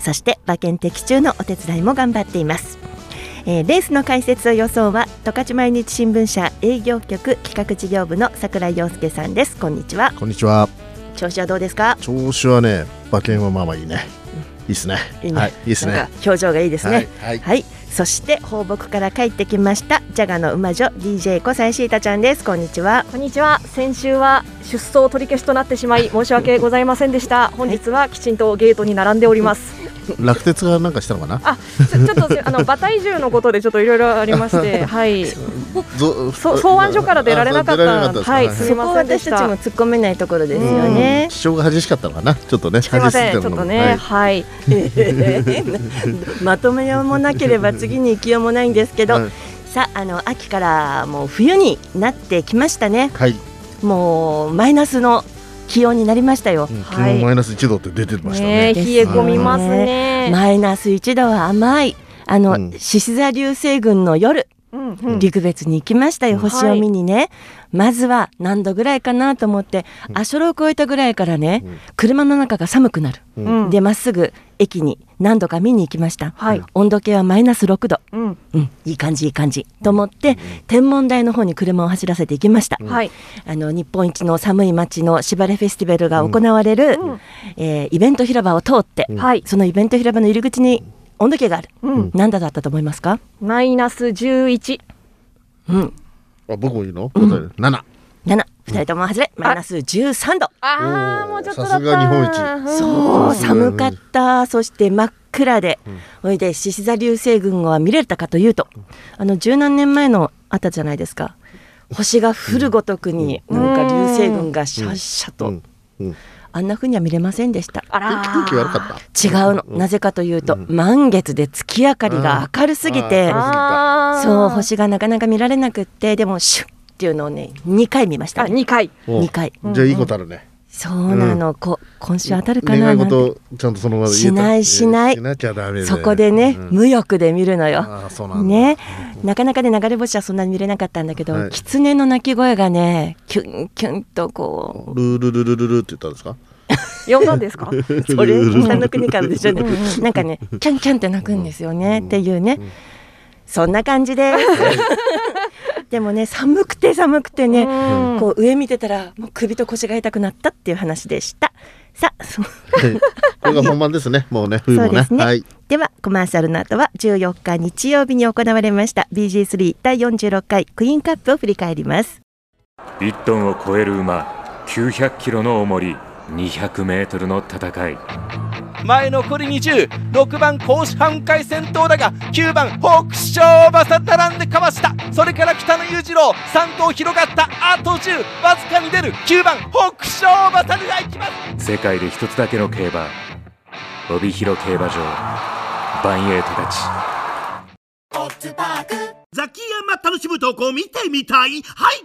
そして馬券的中のお手伝いも頑張っています。えー、レースの解説と予想は十勝毎日新聞社営業局企画事業部の桜井陽介さんです。こんにちは。こんにちは。調子はどうですか？調子はね馬券はまあまあいいね、いいですね。いいね、はい、いいですね。表情がいいですね。はい、はい。はい、そして放牧から帰ってきましたジャガの馬女 DJ 小西シータちゃんです。こんにちは。こんにちは。先週は出走取り消しとなってしまい申し訳ございませんでした。本日はきちんとゲートに並んでおります。落鉄がなんかしたのかな？あちょちょっとあの馬体重のことでちょっといろいろありまして はい草案所から出られなかった。はいはい。すみそこはませんでした。私たちも突っ込めないところですよね、気象が激しかったのかな？ちょっとねすみません。ちょっとねはい。まとめようもなければ次に行きようもないんですけど、はい。さああの秋からもう冬になってきましたね。はい、もうマイナスの気温になりましたよ、うん昨はい。日マイナス1度って出てましたね。ね冷え込みますね。マイナス1度は甘い。あのうん。獅子座流星群の夜、うんうん。陸別に行きましたよ、うん。星を見にね、まずは何度ぐらいかなと思って、アショロを越えたぐらいからね、うん。車の中が寒くなる、うん。うんでまっすぐ駅に何度か見に行きました、はい。温度計はマイナス6度、うん。うん、いい感じいい感じ。と思って、天文台の方に車を走らせて行きました、はい。あの日本一の寒い町の芝レフェスティバルが行われる、うん。えーイベント広場を通って、うん。はい。そのイベント広場の入り口に温度計がある、うん。何度だったと思いますか、マイナス11うん、あ僕もいいの、答え七。7、2人とも外れ、マイナス13度。あーおーもうちょっとだった。さすが日本一。そう、寒かった。そして真っ暗で、それで獅子座流星群は見れたかというと、あの十何年前のあったじゃないですか。星が降るごとくに、なんか流星群がシャッシャと、うん。うんあんな風には見れませんでした。あらー。空気悪かった？違うの、なぜかというと、満月で月明かりが明るすぎて、そう星がなかなか見られなくって、でもシュッっていうのをね、2回見ましたあね。二回。お2回。じゃあいいことあるね、そうなの、こ今週当たるかな？願い事ちゃんとその場でしないしない。しなきゃダメだよ。そこでね、うん。無欲で見るのよ。なね、なかなかね流れ星はそんなに見れなかったんだけど、はい。狐の鳴き声がねキュンキュンとこルールルルルルって言ったんですか？呼んだんですか？う それ北の国からでしょうね。なんかねキャンキャンって鳴くんですよね、っていうね、そんな感じですでもね寒くて寒くてね、うん。こう上見てたらもう首と腰が痛くなったっていう話でした。さあそはい。これが本番ですね。もうね冬もね。ね。はい。ではコマーシャルの後は14日日曜日に行われました。BG3 第46回クイーンカップを振り返ります。1トンを超える馬900キロの重り200メートルの戦い前残り206番甲子半回戦闘だが9番北勝馬さ並んでかわした。それから北野裕次郎3頭広がった。あと10わずかに出る。9番北勝馬さが行きます。世界で一つだけの競馬帯広競馬場バンエイトたちザキヤマ楽しむ投稿見てみたい？はい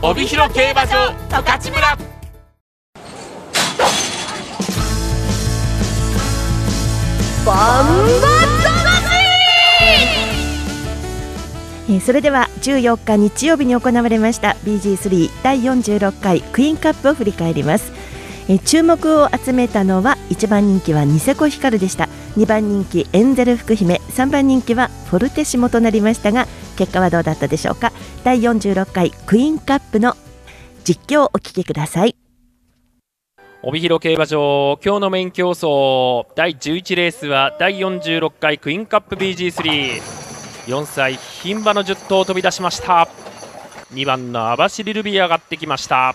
帯広競馬場十勝村。バンえそれでは14日日曜日に行われました BG3 第46回クイーンカップを振り返ります、え注目を集めたのは1番人気はニセコヒカルでした。2番人気エンゼル福姫。3番人気はフォルテシモとなりましたが結果はどうだったでしょうか？第46回クイーンカップの実況をお聞きください。帯広競馬場今日のメイン競争第11レースは第46回クイーンカップ BG34 歳牝馬の10頭飛び出しました。2番の網走ルビー上がってきました。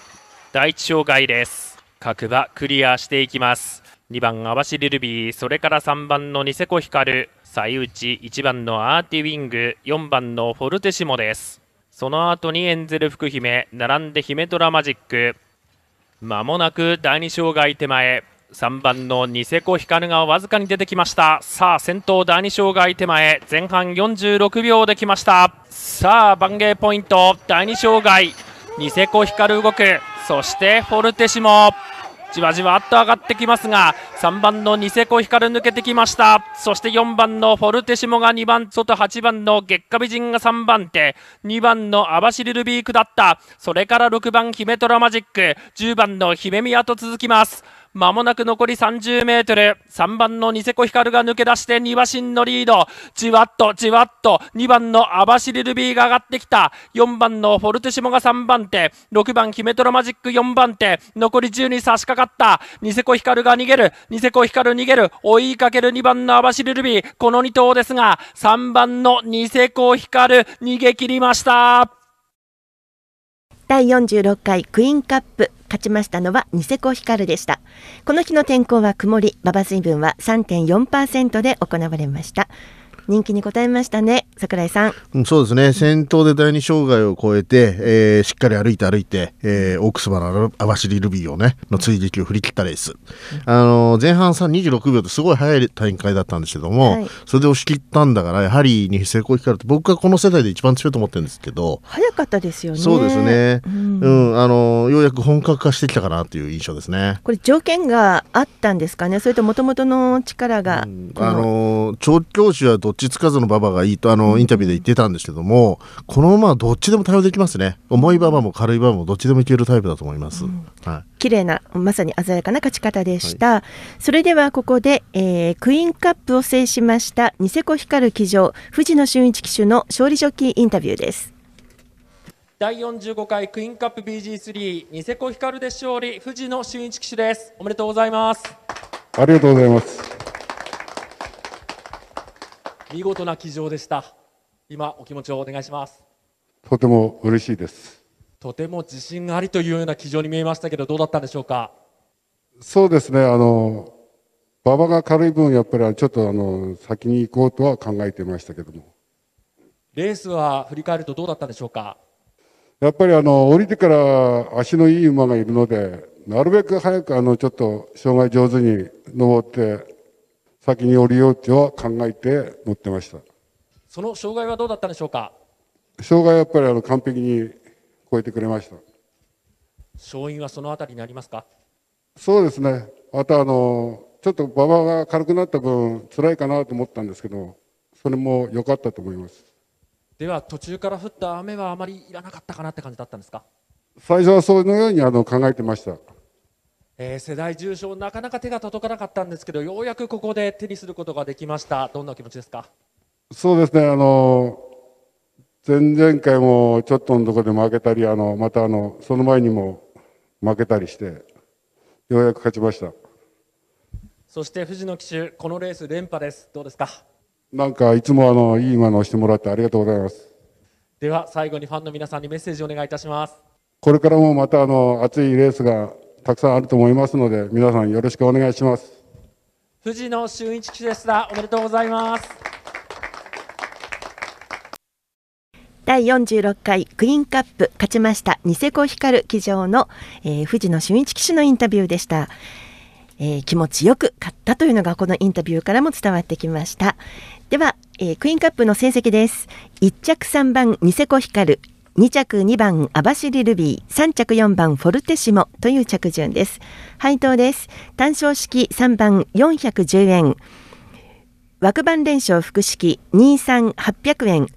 第1障害です。各馬クリアしていきます。2番網走ルビーそれから3番のニセコヒカル。最内1番のアーティウィング4番のフォルテシモです。その後にエンゼル福姫並んでヒメトラマジック。まもなく第2障害手前3番のニセコヒカルがわずかに出てきました。さあ先頭第2障害手前前半46秒できました。さあ番芸ポイント第2障害ニセコヒカル動く。そしてフォルテシモ。じわじわっと上がってきますが3番のニセコヒカル抜けてきました。そして4番のフォルテシモが2番外8番の月下美人が3番手。2番の網走ルビークだった。それから6番ヒメトラマジック。10番の姫宮と続きます。まもなく残り30メートル。3番のニセコヒカルが抜け出して2馬身のリード。じわっとじわっと2番の網走ルビーが上がってきた。4番のフォルテシモが3番手。6番ヒメトロマジック4番手。残り10に差し掛かった。ニセコヒカルが逃げる。ニセコヒカル逃げる。追いかける2番の網走ルビー。この2頭ですが、3番のニセコヒカル逃げ切りました。第46回クイーンカップ勝ちましたのはニセコヒカルでした。この日の天候は曇り馬場水分は3.4%で行われました。人気に応えましたね。桜井さん。そうですね。先頭で第二障害を超えて、えー、しっかり歩いて歩いて、えー、オークス馬の網走ルビーをねの追撃を振り切ったレース、あの前半3 26秒ってすごい速い展開だったんですけども、はい、それで押し切ったんだからやはりに成功光るって僕はこの世代で一番強いと思ってるんですけど早かったですよね。そうですね、うん、うん、あのようやく本格化してきたかなという印象ですね。これ条件があったんですかね？それともともとの力が、うん、あの調教師はどっちつかずの馬場がいいとあのインタビューで言ってたんですけども、この馬はどっちでも対応できますね。重い馬場も軽い馬場もどっちでもいけるタイプだと思います、うん、はい、綺麗なまさに鮮やかな勝ち方でした、はい、それではここで、えー、クイーンカップを制しましたニセコ光る騎乗藤野俊一騎手の勝利ジョッキーインタビューです。第45回クイーンカップ BG3 ニセコ光で勝利藤野俊一騎手です。おめでとうございます。ありがとうございます見事な騎乗でした。今お気持ちをお願いします。とても嬉しいです。とても自信がありというような騎乗に見えましたけどどうだったんでしょうか？そうですね。あの馬場が軽い分やっぱりちょっとあの先に行こうとは考えてましたけども。レースは振り返るとどうだったんでしょうか？やっぱりあの降りてから足のいい馬がいるのでなるべく早くあのちょっと障害上手に登って先に降りようとは考えて乗ってました。その障害はどうだったんでしょうか？障害はやっぱりあの完璧に超えてくれました。勝因はそのあたりになりますか？そうですね。またあのちょっと馬場が軽くなった分辛いかなと思ったんですけどそれも良かったと思います。では途中から降った雨はあまりいらなかったかなって感じだったんですか？最初はそのようにあの考えてましたえー、世代重賞なかなか手が届かなかったんですけどようやくここで手にすることができました。どんな気持ちですか？そうですね。あの前々回もちょっとのところで負けたりあのまたあのその前にも負けたりしてようやく勝ちました。そして藤野騎手このレース連覇です。どうですか？なんかいつもあのいい馬のをしてもらってありがとうございます。では最後にファンの皆さんにメッセージをお願いいたします。これからもまたあの熱いレースがたくさんあると思いますので皆さんよろしくお願いします。藤野俊一騎手でした。おめでとうございます。第46回クイーンカップ勝ちましたニセコ光騎乗の、えー、藤野俊一騎手のインタビューでした、えー、気持ちよく勝ったというのがこのインタビューからも伝わってきました。では、えー、クイーンカップの成績です。1着3番ニセコ光2着2番網走ルビー。3着4番フォルテシモ。という着順です。配当です。単勝式3番410円。枠番連勝複式23800円。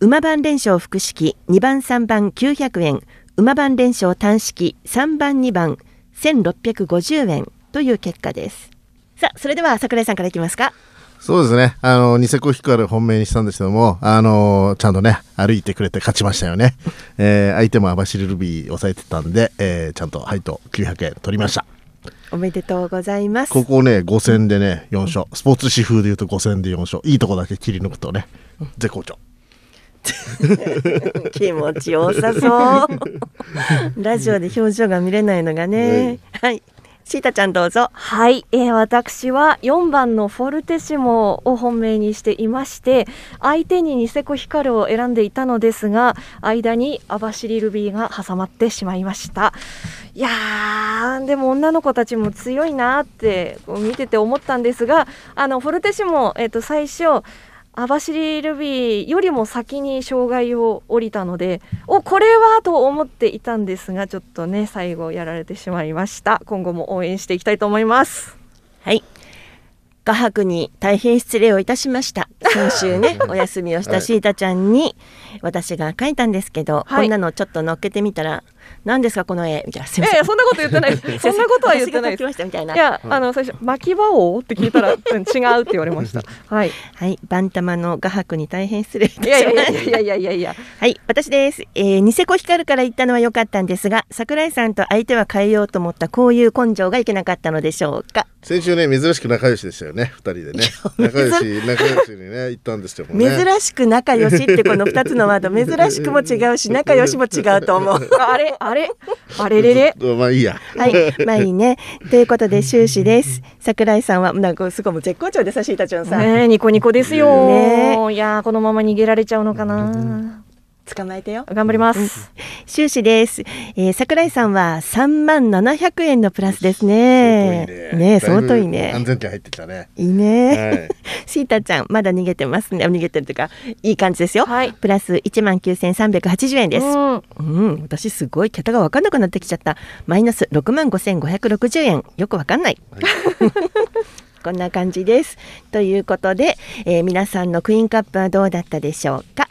馬番連勝複式2番3番900円。馬番連勝単式3番2番1650円。という結果です。さあそれでは桜井さんからいきますか。そうですね。あの、ニセコヒカル本命にしたんですけども、あの、ちゃんとね、歩いてくれて勝ちましたよね。えー、相手も網走ルビー抑えてたんで、えー、ちゃんと配当900円取りました。おめでとうございます。ここね5戦でね4勝。スポーツ紙風でいうと5戦で4勝。いいとこだけ切り抜くとね絶好調。気持ちよさそう。ラジオで表情が見れないのがね、はいシータちゃんどうぞ。はい、えー私は4番のフォルテシモを本命にしていまして相手にニセコヒカルを選んでいたのですが間にアバシリルビーが挟まってしまいました。いやーでも女の子たちも強いなってこう見てて思ったんですがあのフォルテシモ、えー、と最初アバシリルビーよりも先に障害を降りたのでおこれはと思っていたんですがちょっとね最後やられてしまいました。今後も応援していきたいと思います。はい。画伯に大変失礼をいたしました。先週ねお休みをしたシータちゃんに私が書いたんですけど、はい。こんなのちょっと乗っけてみたら何ですかこの絵？みたいなすいやいやそんなこと言ってないです そんなことは言ってない私が描きましたみたいないや、あの最初巻き場王って聞いたら、うん違うって言われました。はい。はい、バンタマの画伯に大変失礼いたしまいやいやいした。やいやいやいやいや。はい、私です。えー、ニセコヒカルから行ったのは良かったんですが、桜井さんと相手は変えようと思ったこういう根性がいけなかったのでしょうか？先週ね珍しく仲良しでしたよね2人でね仲良し仲良しにね行ったんですよね珍しく仲良しってこの二つのワード、珍しくも違うし、仲良しも違うと思う。あれ？あれ？あれれれ？まあいいやはい、まあいいね。ということで終始です。桜井さんはなんかすごいもう絶好調でさしいたちゃんさん。ねえニコニコですよ。ねいやーこのまま逃げられちゃうのかな。捕まえてよ。頑張ります。終始です。えー、桜井さんは三万七百円のプラスですね。ね相当いいね。安全圏入ってきたねいいね。はい シータちゃんまだ逃げてますね。逃げてるというかいい感じですよ。はいプラス一万九千三百八十円です。うん。うん、私すごい桁が分かんなくなってきちゃった。マイナス六万五千五百六十円。よく分かんない。こんな感じです。ということで、えー皆さんのクイーンカップはどうだったでしょうか？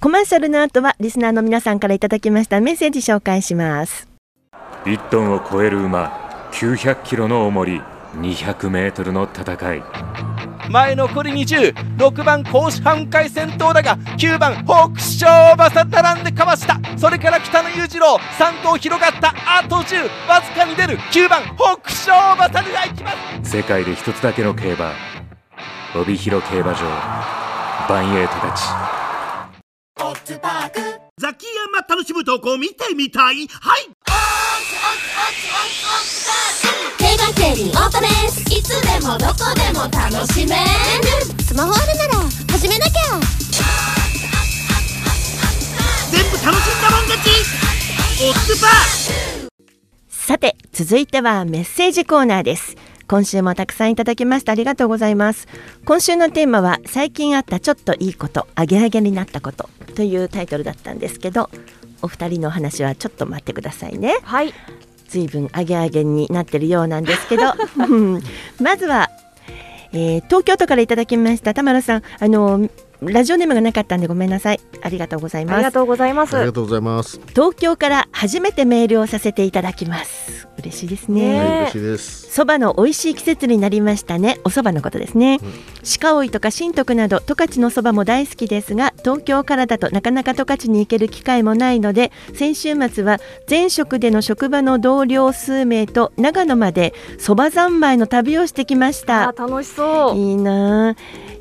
コマーシャルの後はリスナーの皆さんからいただきましたメッセージ紹介します。1トンを超える馬900キロの重り200メートルの戦い。前残り206番甲子半回先頭だが9番北勝馬さ並んでかわした。それから北野裕次郎3頭広がった。あと10わずかに出る。9番北勝馬さが行きます。世界で一つだけの競馬帯広競馬場バンエイトたちザキヤマ楽しむ投稿見てみたい。はい。オートレースいつでもどこでも楽しめるスマホあるなら始めなきゃ全部楽しんだもん勝ちオッズパーさて続いてはメッセージコーナーです今週もたくさんいただきましてありがとうございます。今週のテーマは最近あったちょっといいことアゲアゲになったことというタイトルだったんですけどお二人のお話はちょっと待ってくださいね。はい。随分アゲアゲになってるようなんですけど。う んまずは、えー東京都からいただきました田村さん。あのラジオネームがなかったんでごめんなさい。ありがとうございます。ありがとうございます。ありがとうございます。東京から初めてメールをさせていただきます。嬉しいですね。ねはい嬉しいです。そばの美味しい季節になりましたね。お蕎麦のことですね、鹿追いとか新徳など十勝のそばも大好きですが東京からだとなかなか十勝に行ける機会もないので先週末は前職での職場の同僚数名と長野までそば三昧の旅をしてきました。あ楽しそう。いいなあ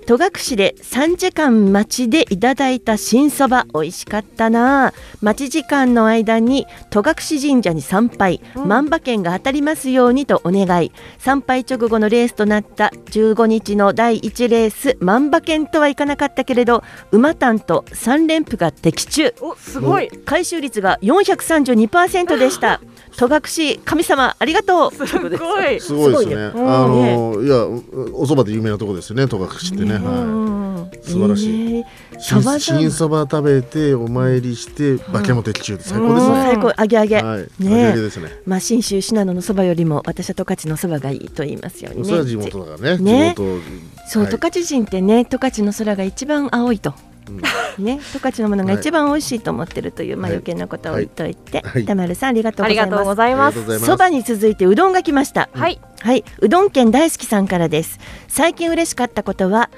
戸隠で3時間待ちでいただいた新そば美味しかったな。あ待ち時間の間に戸隠神社に参拝、万馬券が当たりますようにとお願い。参拝直後のレースとなった15日の第1レース万馬券とはいかなかったけれど馬単と3連符が的中。おすごい。回収率が432%でした戸隠神様ありがとうすごい。すごいですね。うんあのいやお蕎麦で有名なとこですよね。戸隠ってね。うはん。い。素晴らしい。えー新そば食べてお参りして馬券も的中で最高ですね。最高揚げ揚げ、はい。ね揚げ揚げですね。まあ信州信濃のそばよりも私は十勝のそばがいいと言いますようにね。それは地元だからね。ね地元。そう、はい十勝人ってね十勝の空が一番青いと。ね、十勝のものが一番美味しいと思ってるという、まあはい余計なことを言っておいて、はい田丸さんありがとう。ございます。そばに続いてうどんが来ました。はい。はい、うどん県大好きさんからです。最近嬉しかったことは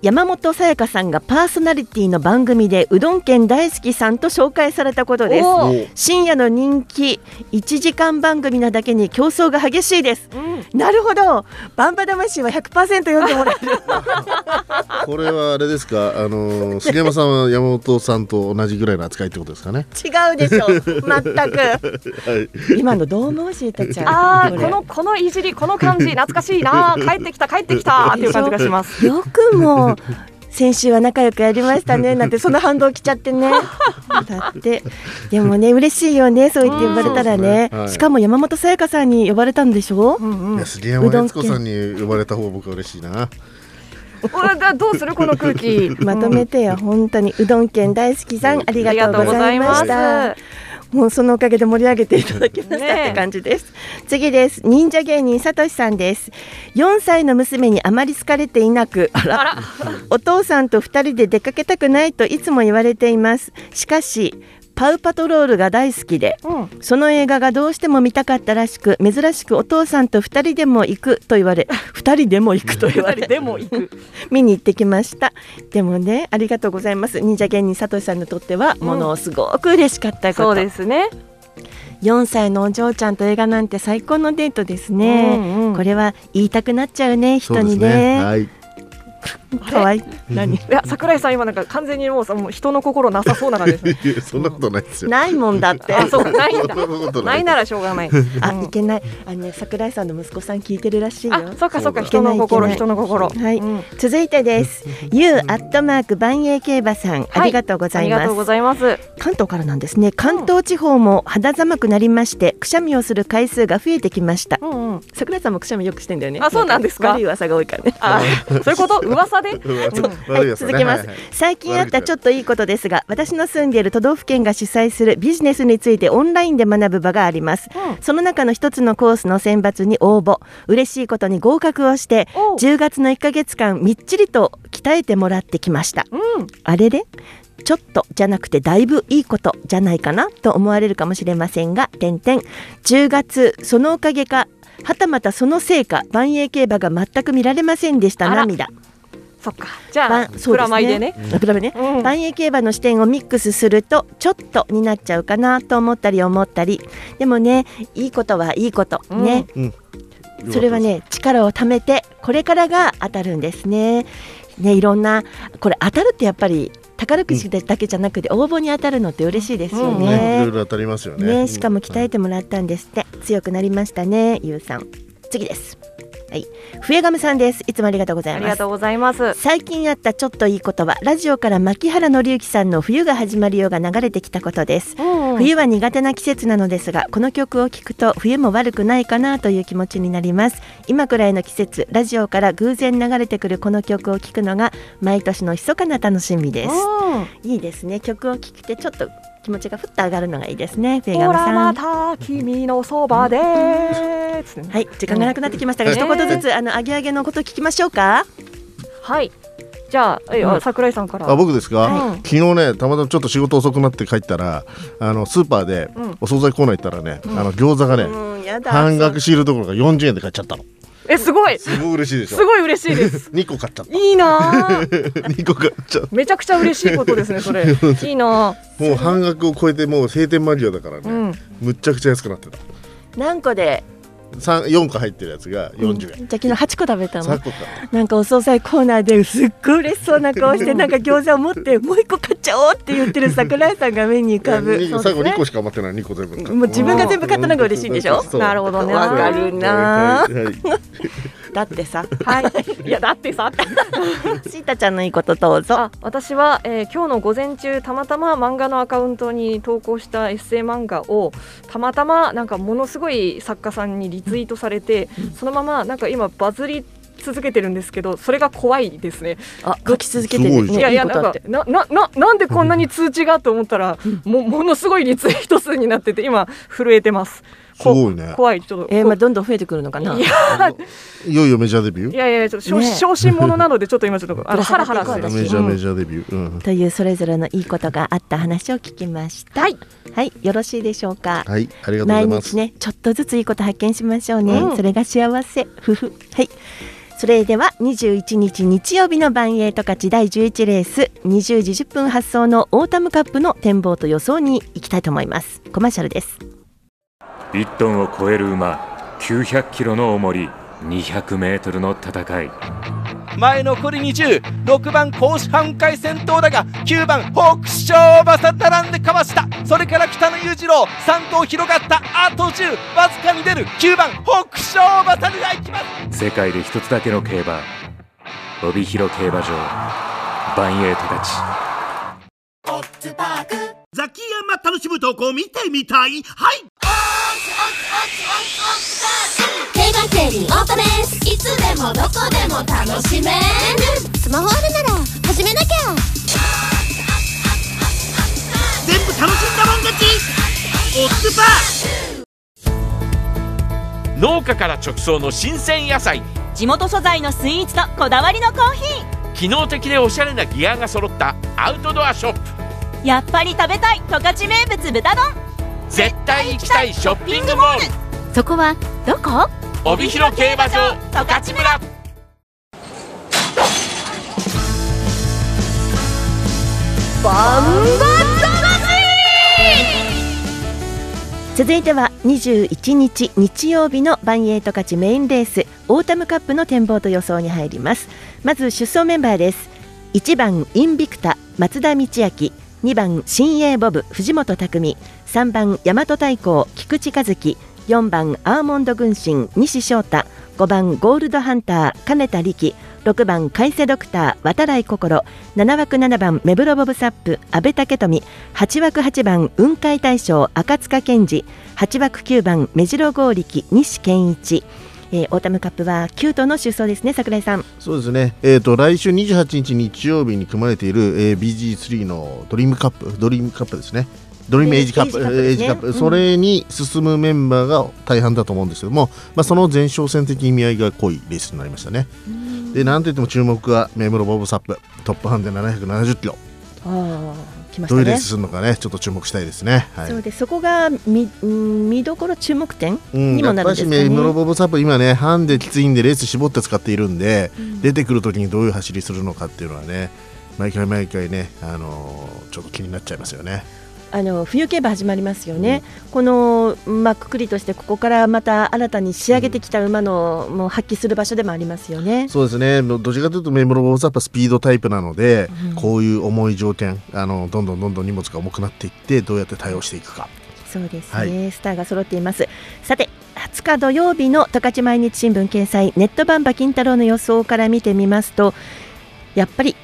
山本さやかさんがパーソナリティの番組でうどん県大好きさんと紹介されたことです。深夜の人気1時間番組なだけに競争が激しいです、なるほど。バンバ魂は100%読んでもらえる。これはあれですか？あのー杉山さんは山本さんと同じぐらいの扱いってことですかね？違うでしょ全く。はい。今のどう思うしーたちゃんああこれ。このこのいじりこの感じ懐かしいな帰ってきた帰ってきたっていう感じがします。よくも先週は仲良くやりましたね なんてその反動来ちゃってね。だって。でもね嬉しいよねそう言って呼ばれたらね,、ねはい。しかも山本さやかさんに呼ばれたんでしょ、いや杉山悦子さんに呼ばれた方が僕は嬉しいな。どうするこの空気？まとめてよ、本当にうどん県大好きさんありがとうございましたもうそのおかげで盛り上げていただきましたって感じです、次です。忍者芸人さとしさんです。4歳の娘にあまり好かれていなくあら。お父さんと2人で出かけたくないといつも言われています。しかしパウパトロールが大好きで、その映画がどうしても見たかったらしく珍しくお父さんと2人でも行くと言われ 2人でも行くと言われでも行く。見に行ってきました。でもねありがとうございます。忍者芸人さとしさんにとってはものすごく嬉しかったこと、そうですね。4歳のお嬢ちゃんと映画なんて最高のデートですね、うんうん。これは言いたくなっちゃうね人にね。ね。はい 可愛い。何？いや桜井さん今なんか完全にもうさもう人の心なさそうな感じ。そんなことないですよ。ないもんだって。あそうか。ないんだ。なことないならしょうがない。あ、いけない。あのね、桜井さんの息子さん聞いてるらしいよ。あそっかそっか。人の心人の心。はい、うん。続いてです。ゆうアットマーク万栄競馬さん、ありがとうございます。ありがとうご。ざいます。関東からなんですね。関東地方も肌寒くなりまして、くしゃみをする回数が増えてきました。うんうん。桜井さんもくしゃみよくしてんだよね。あそうなんですか悪い噂が多いからね。あそういうこと？噂で？はい、続けます、最近あったちょっといいことですが私の住んでいる都道府県が主催するビジネスについてオンラインで学ぶ場があります、その中の一つのコースの選抜に応募。嬉しいことに合格をしておう。10月の1ヶ月間みっちりと鍛えてもらってきました、あれれ？ちょっとじゃなくてだいぶいいことじゃないかなと思われるかもしれませんが点々10月そのおかげかはたまたそのせいか万栄競馬が全く見られませんでした涙そっか。じゃあプラマイでね。プラマイね、うん。万栄競馬の視点をミックスするとちょっとになっちゃうかなと思ったり思ったり。でもねいいことはいいこと。ね、うん。それはね力を貯めてこれからが当たるんですね。ねいろんなこれ当たるってやっぱり宝くじだけじゃなくて応募に当たるのって嬉しいですよね。いね。ろいろ当たりますよね。ねしかも鍛えてもらったんですって。強くなりましたねゆうさん。次ですはい。笛亀さんです。いつもありがとうございます。ありがとうございます。最近あったちょっといいことはラジオから牧原紀之さんの冬が始まるよが流れてきたことです、冬は苦手な季節なのですがこの曲を聴くと冬も悪くないかなという気持ちになります。今くらいの季節ラジオから偶然流れてくるこの曲を聴くのが毎年の密かな楽しみです。いいですね。曲を聴くてちょっと気持ちがふっと上がるのがいいですねフェイガほらムさん。また君のそばではい時間がなくなってきましたが、うん一言ずつあの上げ上げのこと聞きましょうか。はい。じゃあえうん。桜井さんから。あ僕ですか、はい。昨日ねたまたまちょっと仕事遅くなって帰ったらあのスーパーでうん。お惣菜コーナー行ったらね、あの餃子がね、うん半額シールどころか40円で買っちゃったのえすごい。すごい嬉しいでしょ。すごい嬉しいです。2個買っちゃった。いいなあ2個買っちゃった。めちゃくちゃ嬉しいことですねそれ。いいなあもう半額を超えてもう閉店間際だからね、うん。むっちゃくちゃ安くなってた。何個で三4個入ってるやつが40円、じゃあ昨日8個食べたの。3個か。なんかお惣菜コーナーですっごい嬉しそうな顔して なんか餃子を持ってもう一個買っちゃおうって言ってる桜井さんが目に浮かぶ最後2個しか余ってない2個全部もう自分が全部買ったのが嬉しいんでしょ？なるほどね。わかるな。はいはいはいだってさ。はい。いやだってさ。シータちゃんのいいことどうぞ。あ私は、えー今日の午前中たまたま漫画のアカウントに投稿したエッセイ漫画をたまたまなんかものすごい作家さんにリツイートされて、そのままなんか今バズり続けてるんですけどそれが怖いですね。あ書き続けてるいやいやなんかななななんでこんなに通知がと思ったら もものすごいリツイート数になってて今震えてます。こすごいね。怖いちょっと。えー、まあどんどん増えてくるのかな？いやいよいよメジャーデビュー？いやいやちょっと小ね小心者なのでちょっと今ちょっとあのハラハラして。る。メジャーうんメジャーデビュー、うん。というそれぞれのいいことがあった話を聞きました。はい。はいよろしいでしょうか？はいありがとうございます。日ねちょっとずついいこと発見しましょうね、うん。それが幸せ。ふふ。はい。それでは21日日曜日のばんえい十勝第11レース20時10分発走のオータムカップの展望と予想に行きたいと思います。コマーシャルです1トンを超える馬900キロの重り200メートルの戦い。前残り206番甲子半回先頭だが9番北勝馬さ並んでかわした。それから北野裕次郎3頭広がったあと10わずかに出る。9番北勝馬さでいきます。世界で一つだけの競馬帯広競馬場バンエイト勝ちザキヤマ楽しむ投稿見てみたい？はい手がけにオートです。いつでもどこでも楽しめる。スマホあるなら始めなきゃ。全部楽しんだもん勝ち。オッズパー。農家から直送の新鮮野菜。地元素材のスイーツとこだわりのコーヒー。機能的でおしゃれなギアが揃ったアウトドアショップ。やっぱり食べたい十勝名物豚丼絶対行きたいショッピングモール。そこはどこ？帯広競馬場十勝村。バン続いては21日日曜日のバンエイト勝ちメインレースオータムカップの展望と予想に入ります。まず出走メンバーです。1番インビクタ松田道明2番新鋭ボブ藤本匠。3番大和太鼓菊池和樹。4番アーモンド軍神西翔太。5番ゴールドハンター金田力。6番海瀬ドクター渡来心。7枠7番目黒ボブサップ阿部武富。8枠8番雲海大将赤塚健二。8枠9番目白剛力西健一。えー、オータムカップは9頭の出走ですね櫻井さん。そうですね、えーと、来週28日日曜日に組まれている、えー、BG3 のドリームカップドリームカップですね。ドリームエイジカップ、エイジカップ、それに進むメンバーが大半だと思うんですけども、まあ、その前哨戦的意味合いが濃いレースになりましたね。で、なんといっても注目は目黒ボブサップ、トップハンデ770キロ。あ来ましたね、どういうレースするのかね、ちょっと注目したいですね。はい、そうです、そこが見見どころ注目点にもなるんですかね。うん、目黒ボブサップ、今ね、ハンデきついんで、レース絞って使っているんで、うん、出てくるときにどういう走りするのかっていうのはね、毎回毎回ね、あのー、ちょっと気になっちゃいますよね。あの冬競馬始まりますよね、うん、この、まあ、くくりとしてここからまた新たに仕上げてきた馬の、うん、もう発揮する場所でもありますよね。そうですね。どちらかというとメモロボーズはスピードタイプなので、うん、こういう重い条件あのどんどんどんどん荷物が重くなっていってどうやって対応していくか。そうですね、はい、スターが揃っています。さて20日土曜日の十勝毎日新聞掲載ネットバンバ金太郎の予想から見てみますとやっぱり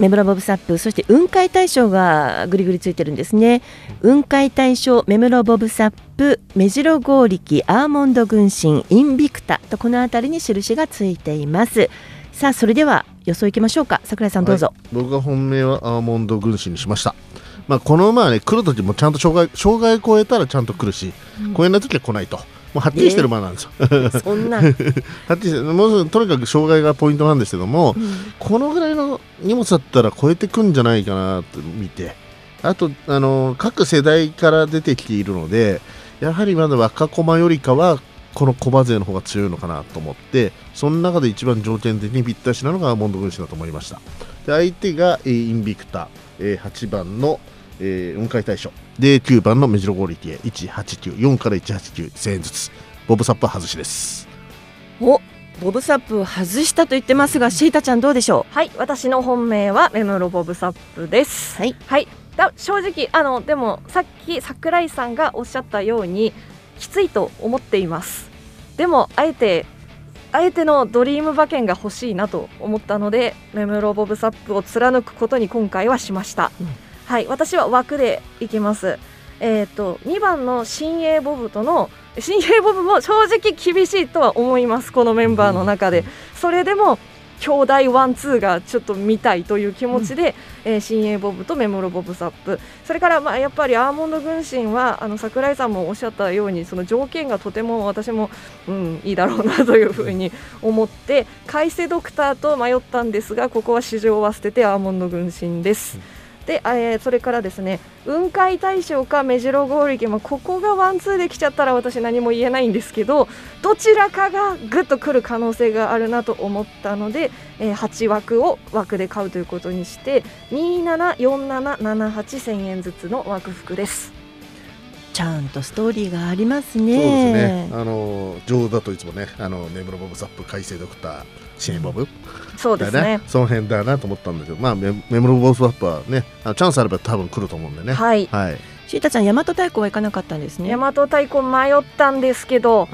メムロボブサップそして雲海大賞がぐりぐりついてるんですね。雲海大賞メムロボブサップ目白剛力アーモンド軍神インビクタとこの辺りに印がついています。さあそれでは予想いきましょうか。桜井さんどうぞ、はい、僕が本命はアーモンド軍神にしました。まあこの馬はね来る時もちゃんと障害障害超えたらちゃんと来るし、うん、超えない時は来ないともうはっきりしてる馬なんですよ。えー、そんな。はっきりしてもうとにかく障害がポイントなんですけども、うん、このぐらいの荷物だったら超えてくんじゃないかなと見て。あとあの各世代から出てきているのでやはりまだ若駒よりかはこの駒勢の方が強いのかなと思ってその中で一番条件的にぴったしなのがモンド軍師だと思いました。で相手が、えインビクタ、え8番の、えー、雲海大将で9番のメジロゴリティ1894から189 1000円ずつ。ボブサップは外しです。おボブサップを外したと言ってますがシータちゃんどうでしょう？はい私の本命はメムロボブサップです。はい、はい、だ正直あのでもさっき桜井さんがおっしゃったようにきついと思っています。でもあえてあえてのドリーム馬券が欲しいなと思ったのでメムロボブサップを貫くことに今回はしました、うんはい私は枠でいきます。えっ、ー、と2番の新鋭ボブとの新鋭ボブも正直厳しいとは思いますこのメンバーの中で。それでも兄弟ワンツーがちょっと見たいという気持ちで、うん、えー、新鋭ボブとメモロボブサップ。それからまあやっぱりアーモンド軍神はあの桜井さんもおっしゃったようにその条件がとても私も、うん、いいだろうなというふうに思って海瀬ドクターと迷ったんですがここは市場は捨ててアーモンド軍神です。うんで、えーそれからですね雲海大賞か目白剛力もここがワンツーできちゃったら私何も言えないんですけどどちらかがぐっと来る可能性があるなと思ったので、えー8枠を枠で買うということにして274778円ずつの枠服です。ちゃんとストーリーがありますね。そうですね。あの上手だといつもね、あの根室ボブサップ改正ドクターシェーンボブ。そうですねだその辺だなと思ったんですけど、まあメメモロボブサップはね、あのチャンスあれば多分来ると思うんでね。はいはい。シータちゃん大和太鼓は行かなかったんですね。大和太鼓迷ったんですけど、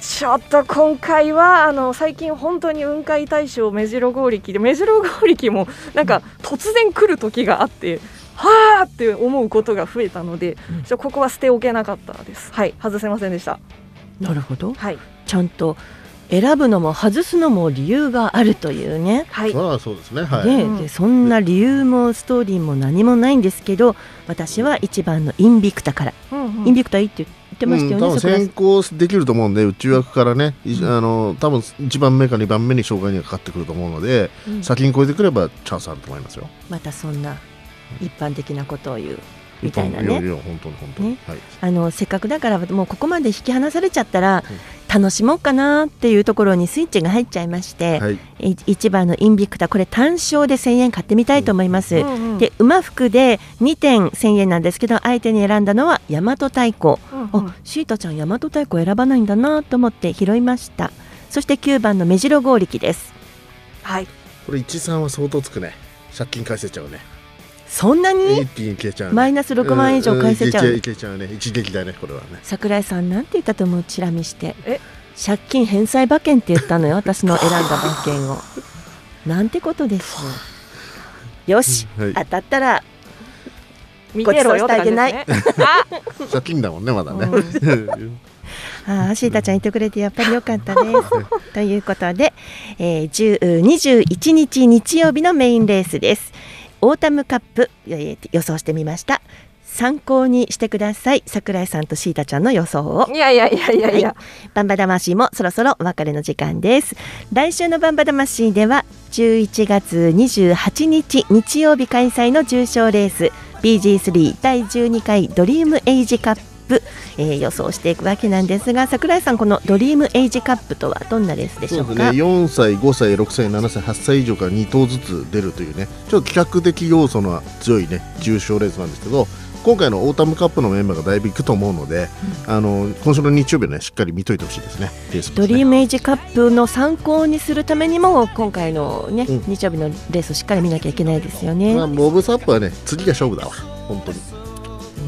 ちょっと今回はあの最近本当に雲海大賞目白剛力で目白剛力もなんか突然来る時があって。はーって思うことが増えたので、ちょここは捨ておけなかったです。はい、外せませんでした。なるほど。はい。ちゃんと選ぶのも外すのも理由があるというね。はい。そうそうですね。はい。ねでそんな理由もストーリーも何もないんですけど私は一番のインビクタから、うんうんインビクタいいって言ってましたよね、うん、先行できると思うんで内枠からね、いあの多分1番目か2番目に障害にかかってくると思うので、うん先に超えてくればチャンスあると思いますよ。またそんな一般的なことを言うみたいなねやいや本当に本当に、ねはい。あのせっかくだからもうここまで引き離されちゃったら、楽しもうかなっていうところにスイッチが入っちゃいまして、はい。い一番のインビクタこれ単勝で1000円買ってみたいと思います、うんうんで馬服で2点1000円なんですけど相手に選んだのは大和太鼓、うんあシータちゃん大和太鼓選ばないんだなと思って拾いました。そして9番の目白剛力です。はい。これ13は相当つくね。借金返せちゃうね。そんなに？一気にいけちゃう、ね。マイナス6万円以上返せちゃううんんいけちゃいけちゃうね。一撃だねこれはね。桜井さんなんて言ったと思う？チラ見してえ？借金返済馬券って言ったのよ私の選んだ馬券を なんてことでしょうよし、はい当たったら見てろよって感じですね。あ、借金だもんねまだね。ああシータちゃんいてくれてやっぱり良かったです。ということで、えー、10 21日日曜日のメインレースです。オータムカップ、えー予想してみました。参考にしてください。桜井さんとシータちゃんの予想を。いやいやいやいやいや。はいバンバ魂もそろそろお別れの時間です。来週のバンバ魂では11月28日日曜日開催の重賞レース BG3 第12回ドリームエイジカップ、えー予想していくわけなんですが桜井さんこのドリームエイジカップとはどんなレースでしょうか？そうですね、4歳、5歳、6歳、7歳、8歳以上から2頭ずつ出るというね、ちょっと企画的要素の強いね、重賞レースなんですけど、今回のオータムカップのメンバーがだいぶいくと思うので、あの今週の日曜日はね、しっかり見といてほしいですね、レースもドリームエイジカップの参考にするためにも今回のね、うん。日曜日のレースをしっかり見なきゃいけないですよね。まあ、ボブサップはね、次が勝負だわ、本当に。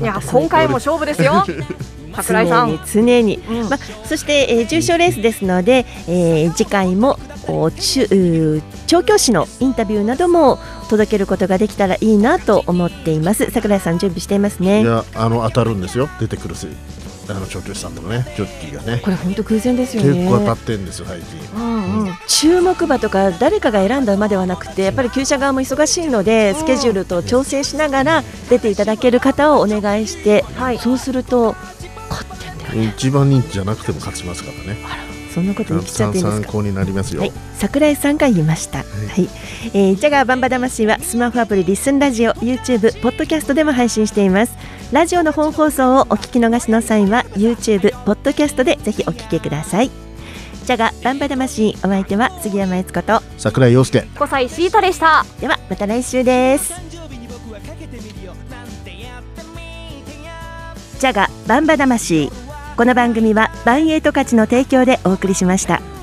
いや今回も勝負ですよ。桜井さん。常に常に、まあ、そして、えー重賞レースですので、えー次回もこう中調教師のインタビューなども届けることができたらいいなと思っています。桜井さん準備していますね。いや、あの当たるんですよ、出てくるせあの調教師さんとかね、ジョッキーがね。これ本当偶然ですよね結構当たってんですよ、最近。うんうん。注目馬とか誰かが選んだ馬ではなくてやっぱり厩舎側も忙しいのでスケジュールと調整しながら出ていただける方をお願いして、そうすると一番人気じゃなくても勝ちますからね。そんなこと言っちゃっていいんですか？参考になりますよ。はい、桜井さんが言いました。はい、えー、ジャガーバンバ魂はスマホアプリリスンラジオ、YouTube、ポッドキャストでも配信しています。ラジオの本放送をお聞き逃しの際は YouTube、ポッドキャストでぜひお聞きください。ジャガーバンバ魂お相手は杉山悦子と桜井陽介。小西シータでした。ではまた来週です。ジャガバンバ魂この番組はバンエイト価値の提供でお送りしました。